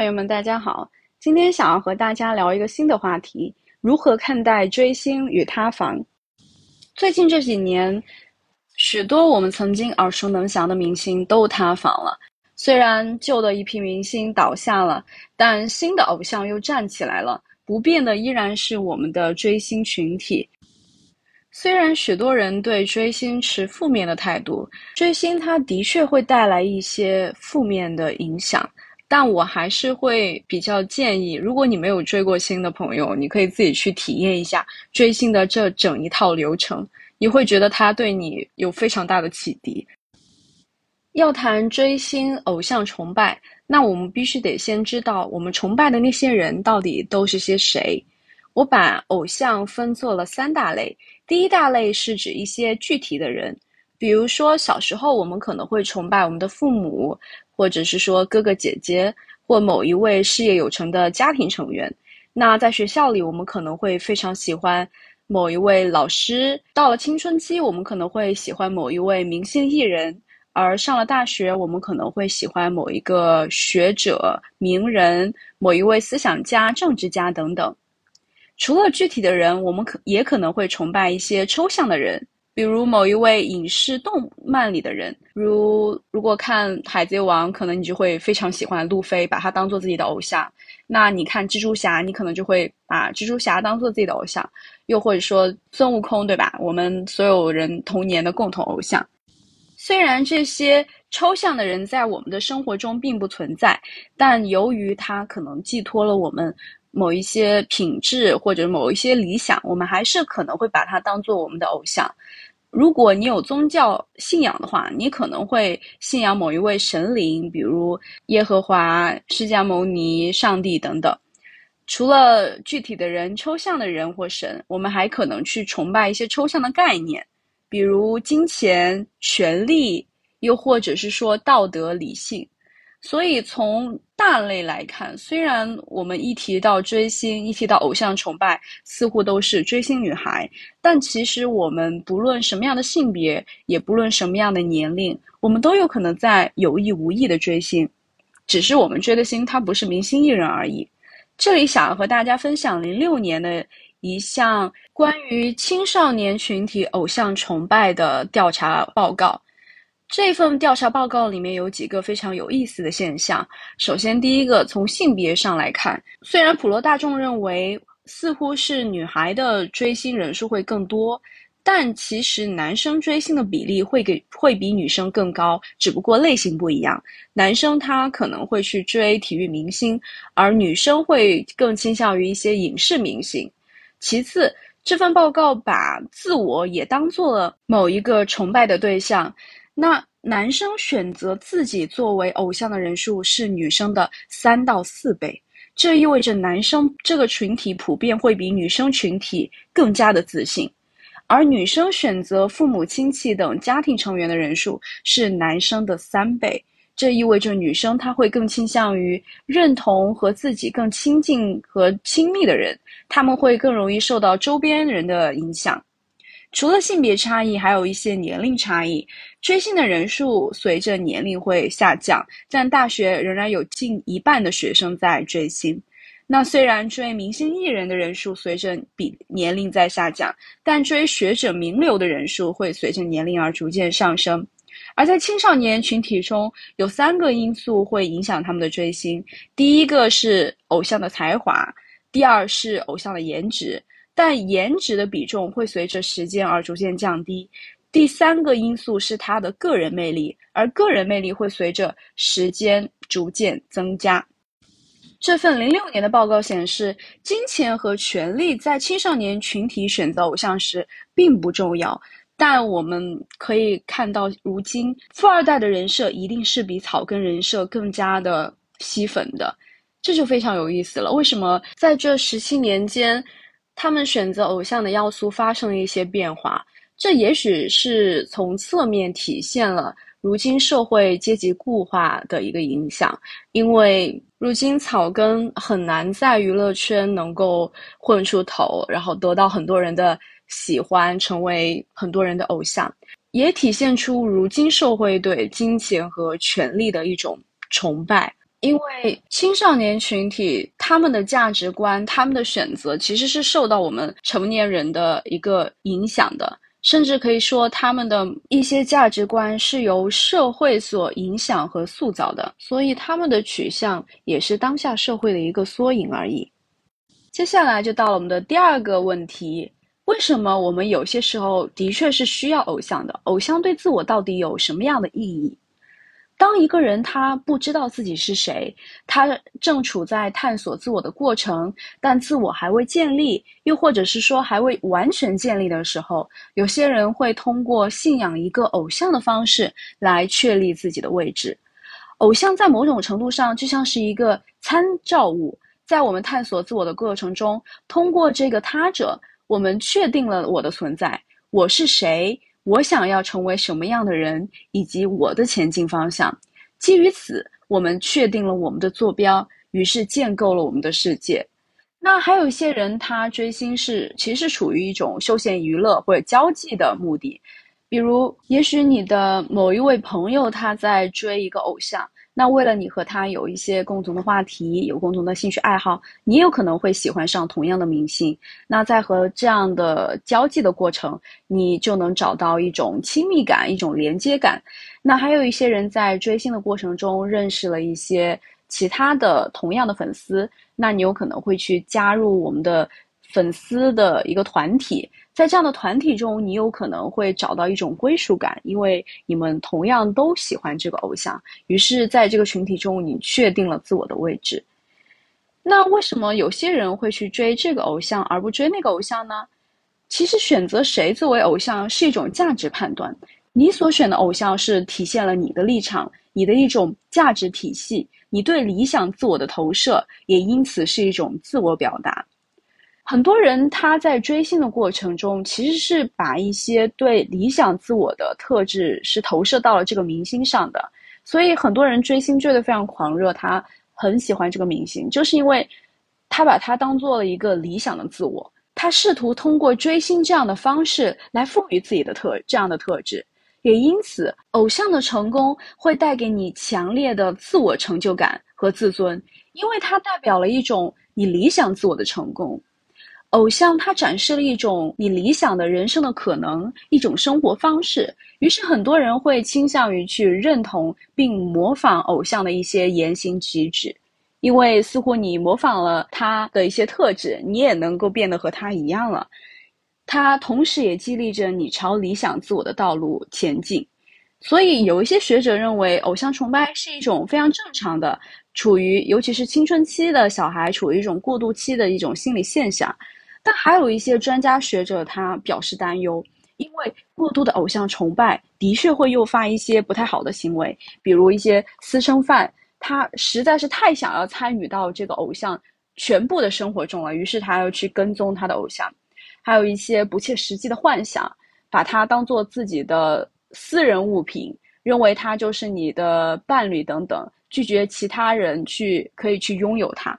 朋友们，大家好！今天想要和大家聊一个新的话题：如何看待追星与塌房？最近这几年，许多我们曾经耳熟能详的明星都塌房了。虽然旧的一批明星倒下了，但新的偶像又站起来了。不变的依然是我们的追星群体。虽然许多人对追星持负面的态度，追星它的确会带来一些负面的影响。但我还是会比较建议，如果你没有追过星的朋友，你可以自己去体验一下追星的这整一套流程，你会觉得它对你有非常大的启迪。要谈追星、偶像崇拜，那我们必须得先知道我们崇拜的那些人到底都是些谁。我把偶像分作了三大类，第一大类是指一些具体的人，比如说小时候我们可能会崇拜我们的父母。或者是说哥哥姐姐，或某一位事业有成的家庭成员。那在学校里，我们可能会非常喜欢某一位老师；到了青春期，我们可能会喜欢某一位明星艺人；而上了大学，我们可能会喜欢某一个学者、名人、某一位思想家、政治家等等。除了具体的人，我们可也可能会崇拜一些抽象的人。比如某一位影视动漫里的人，如如果看《海贼王》，可能你就会非常喜欢路飞，把他当做自己的偶像。那你看蜘蛛侠，你可能就会把蜘蛛侠当做自己的偶像。又或者说孙悟空，对吧？我们所有人童年的共同偶像。虽然这些抽象的人在我们的生活中并不存在，但由于他可能寄托了我们某一些品质或者某一些理想，我们还是可能会把他当做我们的偶像。如果你有宗教信仰的话，你可能会信仰某一位神灵，比如耶和华、释迦牟尼、上帝等等。除了具体的人、抽象的人或神，我们还可能去崇拜一些抽象的概念，比如金钱、权力，又或者是说道德、理性。所以，从大类来看，虽然我们一提到追星，一提到偶像崇拜，似乎都是追星女孩，但其实我们不论什么样的性别，也不论什么样的年龄，我们都有可能在有意无意的追星，只是我们追的星它不是明星艺人而已。这里想要和大家分享零六年的一项关于青少年群体偶像崇拜的调查报告。这份调查报告里面有几个非常有意思的现象。首先，第一个，从性别上来看，虽然普罗大众认为似乎是女孩的追星人数会更多，但其实男生追星的比例会给会比女生更高，只不过类型不一样。男生他可能会去追体育明星，而女生会更倾向于一些影视明星。其次，这份报告把自我也当做了某一个崇拜的对象。那男生选择自己作为偶像的人数是女生的三到四倍，这意味着男生这个群体普遍会比女生群体更加的自信，而女生选择父母亲戚等家庭成员的人数是男生的三倍，这意味着女生她会更倾向于认同和自己更亲近和亲密的人，他们会更容易受到周边人的影响。除了性别差异，还有一些年龄差异。追星的人数随着年龄会下降，但大学仍然有近一半的学生在追星。那虽然追明星艺人的人数随着比年龄在下降，但追学者名流的人数会随着年龄而逐渐上升。而在青少年群体中，有三个因素会影响他们的追星：第一个是偶像的才华，第二是偶像的颜值。但颜值的比重会随着时间而逐渐降低。第三个因素是他的个人魅力，而个人魅力会随着时间逐渐增加。这份零六年的报告显示，金钱和权力在青少年群体选择偶像时并不重要。但我们可以看到，如今富二代的人设一定是比草根人设更加的吸粉的，这就非常有意思了。为什么在这十七年间？他们选择偶像的要素发生了一些变化，这也许是从侧面体现了如今社会阶级固化的一个影响。因为如今草根很难在娱乐圈能够混出头，然后得到很多人的喜欢，成为很多人的偶像，也体现出如今社会对金钱和权力的一种崇拜。因为青少年群体他们的价值观、他们的选择其实是受到我们成年人的一个影响的，甚至可以说他们的一些价值观是由社会所影响和塑造的，所以他们的取向也是当下社会的一个缩影而已。接下来就到了我们的第二个问题：为什么我们有些时候的确是需要偶像的？偶像对自我到底有什么样的意义？当一个人他不知道自己是谁，他正处在探索自我的过程，但自我还未建立，又或者是说还未完全建立的时候，有些人会通过信仰一个偶像的方式来确立自己的位置。偶像在某种程度上就像是一个参照物，在我们探索自我的过程中，通过这个他者，我们确定了我的存在，我是谁。我想要成为什么样的人，以及我的前进方向。基于此，我们确定了我们的坐标，于是建构了我们的世界。那还有一些人，他追星是其实处于一种休闲娱乐或者交际的目的，比如，也许你的某一位朋友他在追一个偶像。那为了你和他有一些共同的话题，有共同的兴趣爱好，你有可能会喜欢上同样的明星。那在和这样的交际的过程，你就能找到一种亲密感，一种连接感。那还有一些人在追星的过程中认识了一些其他的同样的粉丝，那你有可能会去加入我们的粉丝的一个团体。在这样的团体中，你有可能会找到一种归属感，因为你们同样都喜欢这个偶像。于是，在这个群体中，你确定了自我的位置。那为什么有些人会去追这个偶像而不追那个偶像呢？其实，选择谁作为偶像是一种价值判断。你所选的偶像是体现了你的立场，你的一种价值体系，你对理想自我的投射，也因此是一种自我表达。很多人他在追星的过程中，其实是把一些对理想自我的特质是投射到了这个明星上的，所以很多人追星追得非常狂热，他很喜欢这个明星，就是因为他把他当做了一个理想的自我，他试图通过追星这样的方式来赋予自己的特这样的特质，也因此，偶像的成功会带给你强烈的自我成就感和自尊，因为它代表了一种你理想自我的成功。偶像他展示了一种你理想的人生的可能，一种生活方式。于是很多人会倾向于去认同并模仿偶像的一些言行举止，因为似乎你模仿了他的一些特质，你也能够变得和他一样了。他同时也激励着你朝理想自我的道路前进。所以有一些学者认为，偶像崇拜是一种非常正常的，处于尤其是青春期的小孩处于一种过渡期的一种心理现象。但还有一些专家学者，他表示担忧，因为过度的偶像崇拜的确会诱发一些不太好的行为，比如一些私生饭，他实在是太想要参与到这个偶像全部的生活中了，于是他要去跟踪他的偶像；还有一些不切实际的幻想，把他当做自己的私人物品，认为他就是你的伴侣等等，拒绝其他人去可以去拥有他。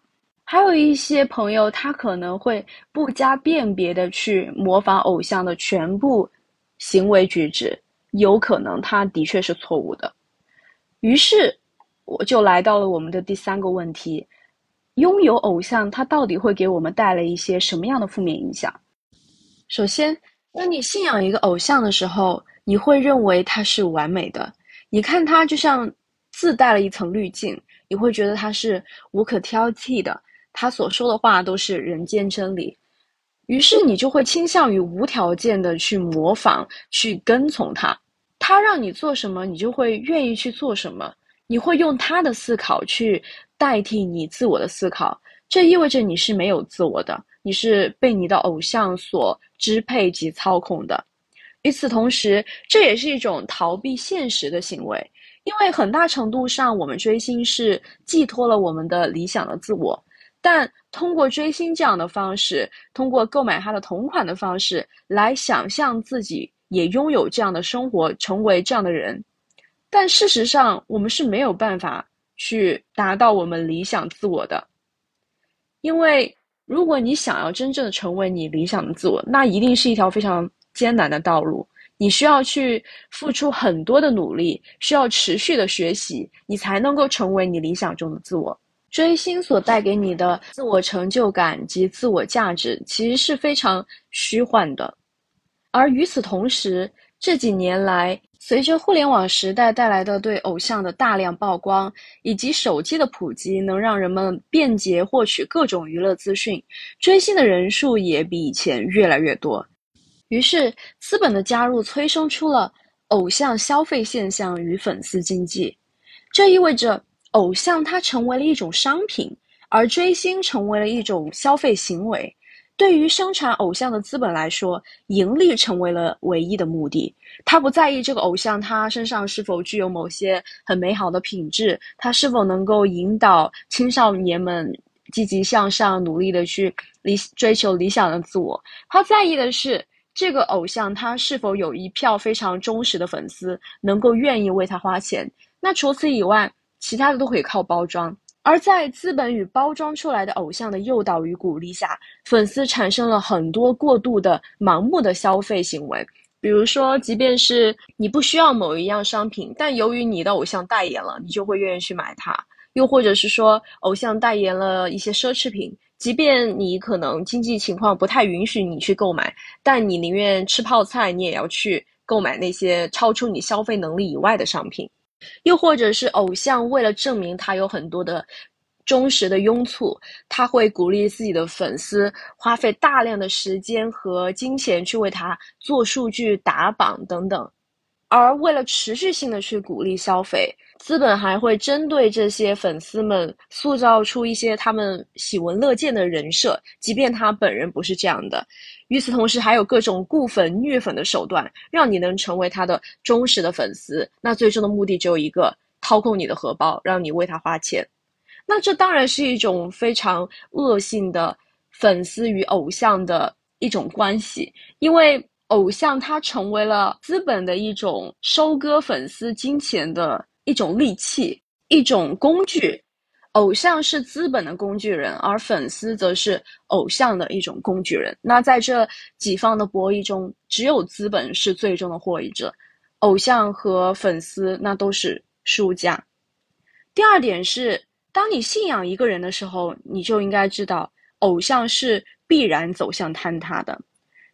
还有一些朋友，他可能会不加辨别的去模仿偶像的全部行为举止，有可能他的确是错误的。于是，我就来到了我们的第三个问题：拥有偶像，它到底会给我们带来一些什么样的负面影响？首先，当你信仰一个偶像的时候，你会认为他是完美的，你看他就像自带了一层滤镜，你会觉得他是无可挑剔的。他所说的话都是人间真理，于是你就会倾向于无条件的去模仿、去跟从他。他让你做什么，你就会愿意去做什么。你会用他的思考去代替你自我的思考，这意味着你是没有自我的，你是被你的偶像所支配及操控的。与此同时，这也是一种逃避现实的行为，因为很大程度上，我们追星是寄托了我们的理想的自我。但通过追星这样的方式，通过购买他的同款的方式来想象自己也拥有这样的生活，成为这样的人。但事实上，我们是没有办法去达到我们理想自我的。因为如果你想要真正的成为你理想的自我，那一定是一条非常艰难的道路。你需要去付出很多的努力，需要持续的学习，你才能够成为你理想中的自我。追星所带给你的自我成就感及自我价值，其实是非常虚幻的。而与此同时，这几年来，随着互联网时代带来的对偶像的大量曝光，以及手机的普及，能让人们便捷获取各种娱乐资讯，追星的人数也比以前越来越多。于是，资本的加入催生出了偶像消费现象与粉丝经济。这意味着，偶像它成为了一种商品，而追星成为了一种消费行为。对于生产偶像的资本来说，盈利成为了唯一的目的。他不在意这个偶像他身上是否具有某些很美好的品质，他是否能够引导青少年们积极向上、努力的去理追求理想的自我。他在意的是。这个偶像他是否有一票非常忠实的粉丝，能够愿意为他花钱？那除此以外，其他的都可以靠包装。而在资本与包装出来的偶像的诱导与鼓励下，粉丝产生了很多过度的盲目的消费行为。比如说，即便是你不需要某一样商品，但由于你的偶像代言了，你就会愿意去买它。又或者是说，偶像代言了一些奢侈品。即便你可能经济情况不太允许你去购买，但你宁愿吃泡菜，你也要去购买那些超出你消费能力以外的商品。又或者是偶像为了证明他有很多的忠实的拥簇，他会鼓励自己的粉丝花费大量的时间和金钱去为他做数据打榜等等。而为了持续性的去鼓励消费。资本还会针对这些粉丝们塑造出一些他们喜闻乐见的人设，即便他本人不是这样的。与此同时，还有各种固粉、虐粉的手段，让你能成为他的忠实的粉丝。那最终的目的只有一个：掏空你的荷包，让你为他花钱。那这当然是一种非常恶性的粉丝与偶像的一种关系，因为偶像他成为了资本的一种收割粉丝金钱的。一种利器，一种工具，偶像是资本的工具人，而粉丝则是偶像的一种工具人。那在这几方的博弈中，只有资本是最终的获益者，偶像和粉丝那都是输家。第二点是，当你信仰一个人的时候，你就应该知道，偶像是必然走向坍塌的。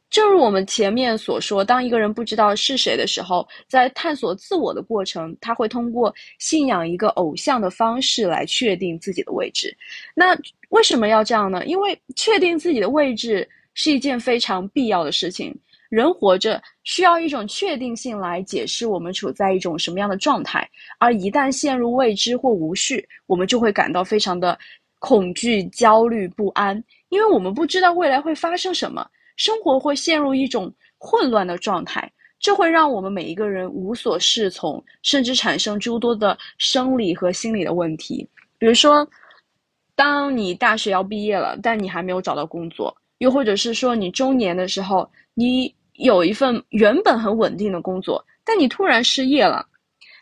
正如我们前面所说，当一个人不知道是谁的时候，在探索自我的过程，他会通过信仰一个偶像的方式来确定自己的位置。那为什么要这样呢？因为确定自己的位置是一件非常必要的事情。人活着需要一种确定性来解释我们处在一种什么样的状态，而一旦陷入未知或无序，我们就会感到非常的恐惧、焦虑、不安，因为我们不知道未来会发生什么。生活会陷入一种混乱的状态，这会让我们每一个人无所适从，甚至产生诸多的生理和心理的问题。比如说，当你大学要毕业了，但你还没有找到工作；又或者是说，你中年的时候，你有一份原本很稳定的工作，但你突然失业了。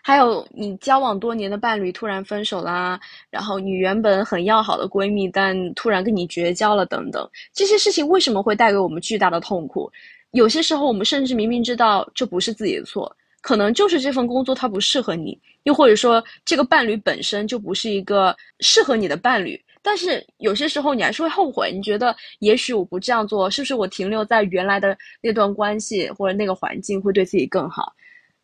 还有你交往多年的伴侣突然分手啦，然后你原本很要好的闺蜜，但突然跟你绝交了，等等，这些事情为什么会带给我们巨大的痛苦？有些时候我们甚至明明知道这不是自己的错，可能就是这份工作它不适合你，又或者说这个伴侣本身就不是一个适合你的伴侣，但是有些时候你还是会后悔，你觉得也许我不这样做，是不是我停留在原来的那段关系或者那个环境会对自己更好？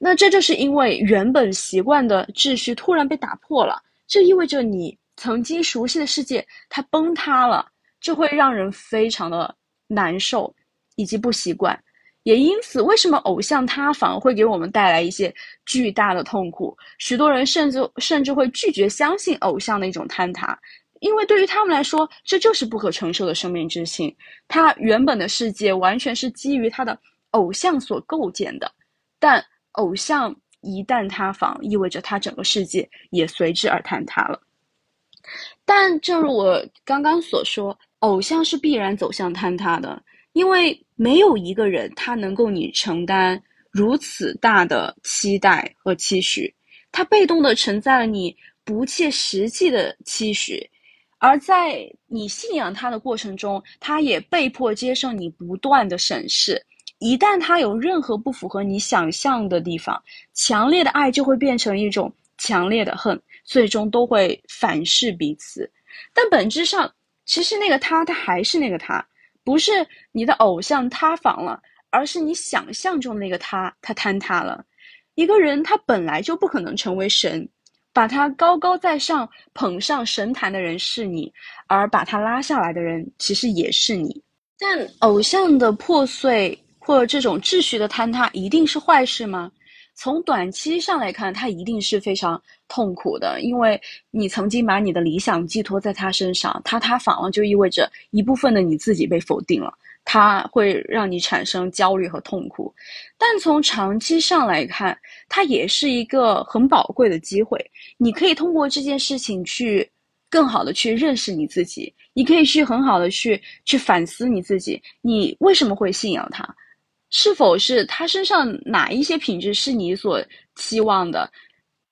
那这就是因为原本习惯的秩序突然被打破了，这意味着你曾经熟悉的世界它崩塌了，这会让人非常的难受以及不习惯。也因此，为什么偶像塌房会给我们带来一些巨大的痛苦？许多人甚至甚至会拒绝相信偶像的一种坍塌，因为对于他们来说，这就是不可承受的生命之轻。他原本的世界完全是基于他的偶像所构建的，但。偶像一旦塌房，意味着他整个世界也随之而坍塌了。但正如我刚刚所说，偶像是必然走向坍塌的，因为没有一个人他能够你承担如此大的期待和期许，他被动的承载了你不切实际的期许，而在你信仰他的过程中，他也被迫接受你不断的审视。一旦他有任何不符合你想象的地方，强烈的爱就会变成一种强烈的恨，最终都会反噬彼此。但本质上，其实那个他，他还是那个他，不是你的偶像塌房了，而是你想象中那个他，他坍塌了。一个人他本来就不可能成为神，把他高高在上捧上神坛的人是你，而把他拉下来的人其实也是你。但偶像的破碎或者这种秩序的坍塌一定是坏事吗？从短期上来看，它一定是非常痛苦的，因为你曾经把你的理想寄托在他身上，他塌房了，就意味着一部分的你自己被否定了。它会让你产生焦虑和痛苦，但从长期上来看，它也是一个很宝贵的机会。你可以通过这件事情去更好的去认识你自己，你可以去很好的去去反思你自己，你为什么会信仰他？是否是他身上哪一些品质是你所期望的？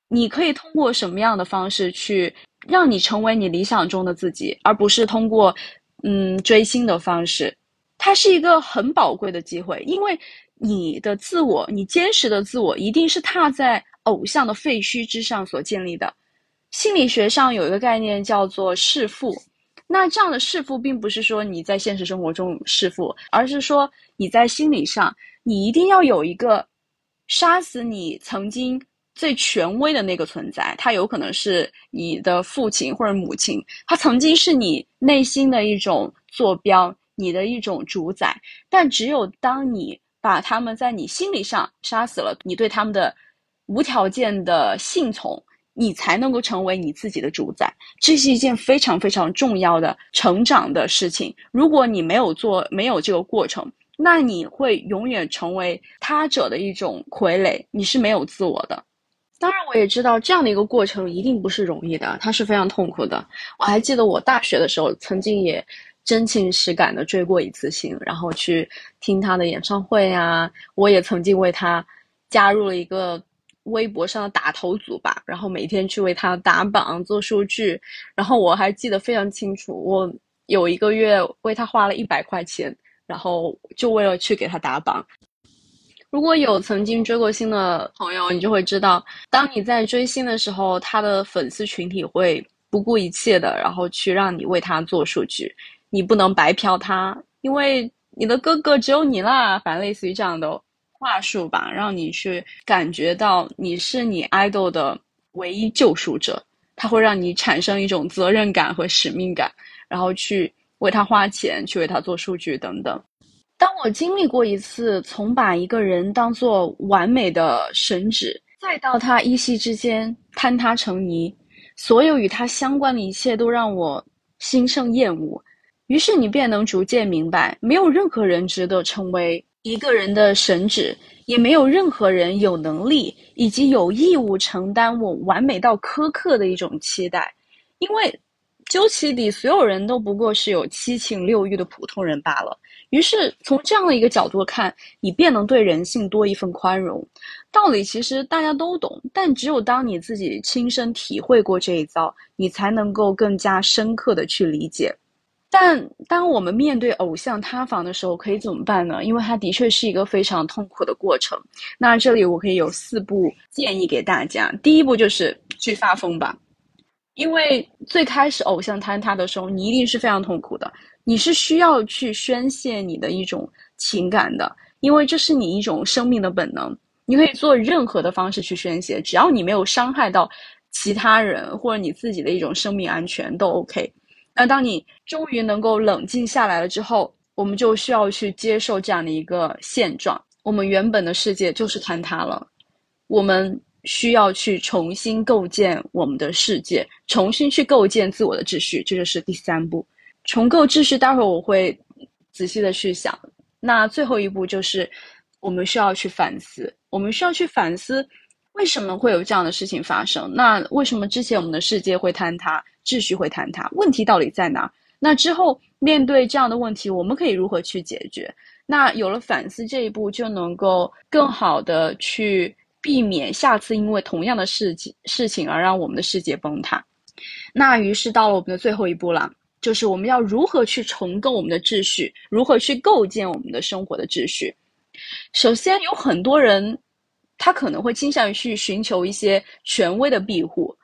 你可以通过什么样的方式去让你成为你理想中的自己，而不是通过嗯追星的方式。它是一个很宝贵的机会，因为你的自我，你坚实的自我，一定是踏在偶像的废墟之上所建立的。心理学上有一个概念叫做弑父，那这样的弑父，并不是说你在现实生活中弑父，而是说你在心理上，你一定要有一个杀死你曾经最权威的那个存在，他有可能是你的父亲或者母亲，他曾经是你内心的一种坐标。你的一种主宰，但只有当你把他们在你心理上杀死了，你对他们的无条件的信从，你才能够成为你自己的主宰。这是一件非常非常重要的成长的事情。如果你没有做，没有这个过程，那你会永远成为他者的一种傀儡，你是没有自我的。当然，我也知道这样的一个过程一定不是容易的，它是非常痛苦的。我还记得我大学的时候，曾经也。真情实感的追过一次星，然后去听他的演唱会啊！我也曾经为他加入了一个微博上的打头组吧，然后每天去为他打榜做数据。然后我还记得非常清楚，我有一个月为他花了一百块钱，然后就为了去给他打榜。如果有曾经追过星的朋友，你就会知道，当你在追星的时候，他的粉丝群体会不顾一切的，然后去让你为他做数据。你不能白嫖他，因为你的哥哥只有你啦，反正类似于这样的话术吧，让你去感觉到你是你 idol 的唯一救赎者，他会让你产生一种责任感和使命感，然后去为他花钱，去为他做数据等等。当我经历过一次从把一个人当做完美的神旨，再到他一夕之间坍塌成泥，所有与他相关的一切都让我心生厌恶。于是你便能逐渐明白，没有任何人值得成为一个人的神旨，也没有任何人有能力以及有义务承担我完美到苛刻的一种期待，因为究其底，所有人都不过是有七情六欲的普通人罢了。于是从这样的一个角度看，你便能对人性多一份宽容。道理其实大家都懂，但只有当你自己亲身体会过这一遭，你才能够更加深刻的去理解。但当我们面对偶像塌房的时候，可以怎么办呢？因为它的确是一个非常痛苦的过程。那这里我可以有四步建议给大家。第一步就是去发疯吧，因为最开始偶像坍塌的时候，你一定是非常痛苦的。你是需要去宣泄你的一种情感的，因为这是你一种生命的本能。你可以做任何的方式去宣泄，只要你没有伤害到其他人或者你自己的一种生命安全，都 OK。那当你终于能够冷静下来了之后，我们就需要去接受这样的一个现状：我们原本的世界就是坍塌了，我们需要去重新构建我们的世界，重新去构建自我的秩序。这就是第三步，重构秩序。待会儿我会仔细的去想。那最后一步就是我们需要去反思，我们需要去反思为什么会有这样的事情发生？那为什么之前我们的世界会坍塌？秩序会坍塌，问题到底在哪？那之后面对这样的问题，我们可以如何去解决？那有了反思这一步，就能够更好的去避免下次因为同样的事情事情而让我们的世界崩塌。那于是到了我们的最后一步了，就是我们要如何去重构我们的秩序，如何去构建我们的生活的秩序。首先，有很多人他可能会倾向于去寻求一些权威的庇护。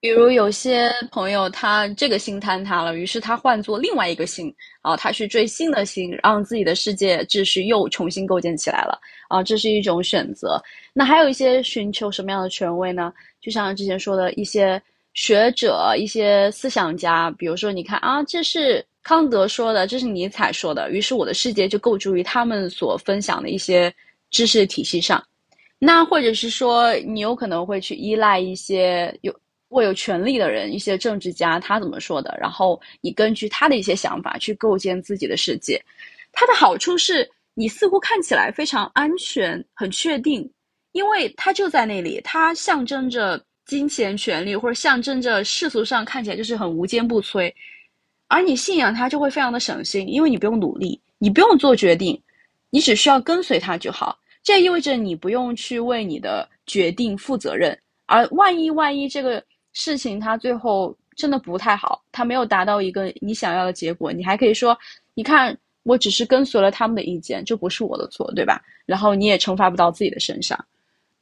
比如有些朋友他这个星坍塌了，于是他换做另外一个星啊，他去追新的星，让自己的世界秩序又重新构建起来了啊，这是一种选择。那还有一些寻求什么样的权威呢？就像之前说的一些学者、一些思想家，比如说你看啊，这是康德说的，这是尼采说的，于是我的世界就构筑于他们所分享的一些知识体系上。那或者是说，你有可能会去依赖一些有。握有权力的人，一些政治家，他怎么说的？然后你根据他的一些想法去构建自己的世界。它的好处是你似乎看起来非常安全、很确定，因为它就在那里，它象征着金钱、权利，或者象征着世俗上看起来就是很无坚不摧。而你信仰它就会非常的省心，因为你不用努力，你不用做决定，你只需要跟随它就好。这意味着你不用去为你的决定负责任。而万一万一这个。事情它最后真的不太好，它没有达到一个你想要的结果，你还可以说，你看我只是跟随了他们的意见，这不是我的错，对吧？然后你也惩罚不到自己的身上。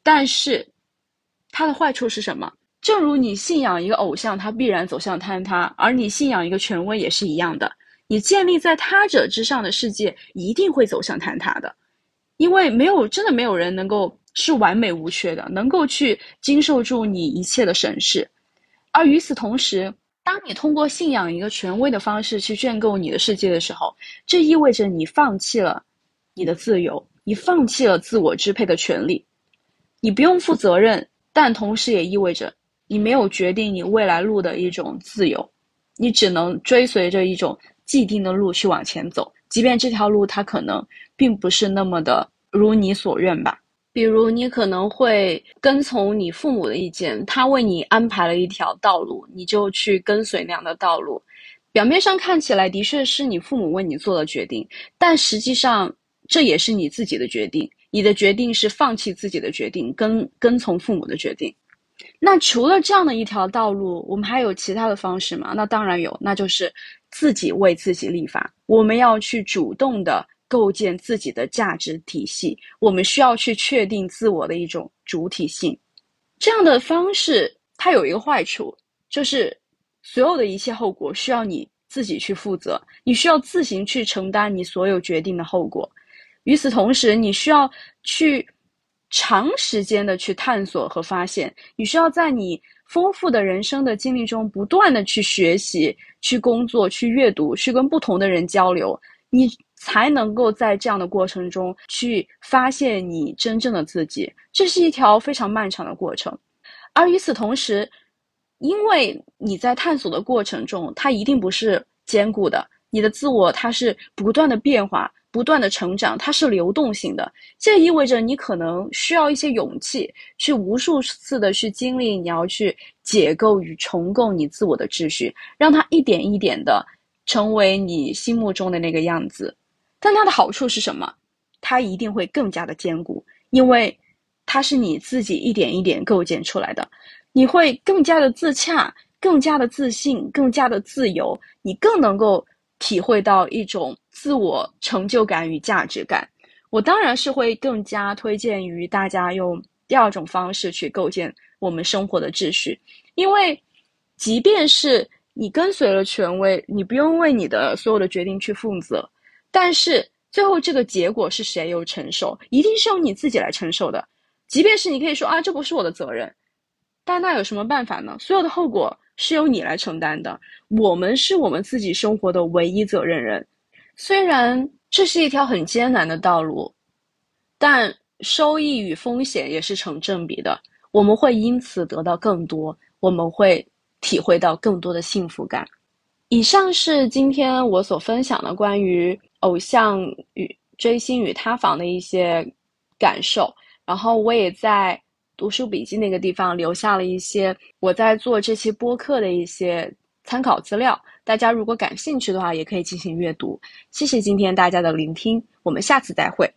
但是，它的坏处是什么？正如你信仰一个偶像，它必然走向坍塌，而你信仰一个权威也是一样的，你建立在他者之上的世界一定会走向坍塌的，因为没有真的没有人能够是完美无缺的，能够去经受住你一切的审视。而与此同时，当你通过信仰一个权威的方式去建构你的世界的时候，这意味着你放弃了你的自由，你放弃了自我支配的权利，你不用负责任，但同时也意味着你没有决定你未来路的一种自由，你只能追随着一种既定的路去往前走，即便这条路它可能并不是那么的如你所愿吧。比如，你可能会跟从你父母的意见，他为你安排了一条道路，你就去跟随那样的道路。表面上看起来的确是你父母为你做的决定，但实际上这也是你自己的决定。你的决定是放弃自己的决定，跟跟从父母的决定。那除了这样的一条道路，我们还有其他的方式吗？那当然有，那就是自己为自己立法。我们要去主动的。构建自己的价值体系，我们需要去确定自我的一种主体性。这样的方式，它有一个坏处，就是所有的一切后果需要你自己去负责，你需要自行去承担你所有决定的后果。与此同时，你需要去长时间的去探索和发现，你需要在你丰富的人生的经历中不断的去学习、去工作、去阅读、去跟不同的人交流，你。才能够在这样的过程中去发现你真正的自己，这是一条非常漫长的过程。而与此同时，因为你在探索的过程中，它一定不是坚固的，你的自我它是不断的变化、不断的成长，它是流动性的。这意味着你可能需要一些勇气，去无数次的去经历，你要去解构与重构你自我的秩序，让它一点一点的成为你心目中的那个样子。但它的好处是什么？它一定会更加的坚固，因为它是你自己一点一点构建出来的。你会更加的自洽，更加的自信，更加的自由。你更能够体会到一种自我成就感与价值感。我当然是会更加推荐于大家用第二种方式去构建我们生活的秩序，因为即便是你跟随了权威，你不用为你的所有的决定去负责。但是最后这个结果是谁又承受？一定是由你自己来承受的。即便是你可以说啊，这不是我的责任，但那有什么办法呢？所有的后果是由你来承担的。我们是我们自己生活的唯一责任人。虽然这是一条很艰难的道路，但收益与风险也是成正比的。我们会因此得到更多，我们会体会到更多的幸福感。以上是今天我所分享的关于偶像与追星与塌房的一些感受，然后我也在读书笔记那个地方留下了一些我在做这期播客的一些参考资料，大家如果感兴趣的话，也可以进行阅读。谢谢今天大家的聆听，我们下次再会。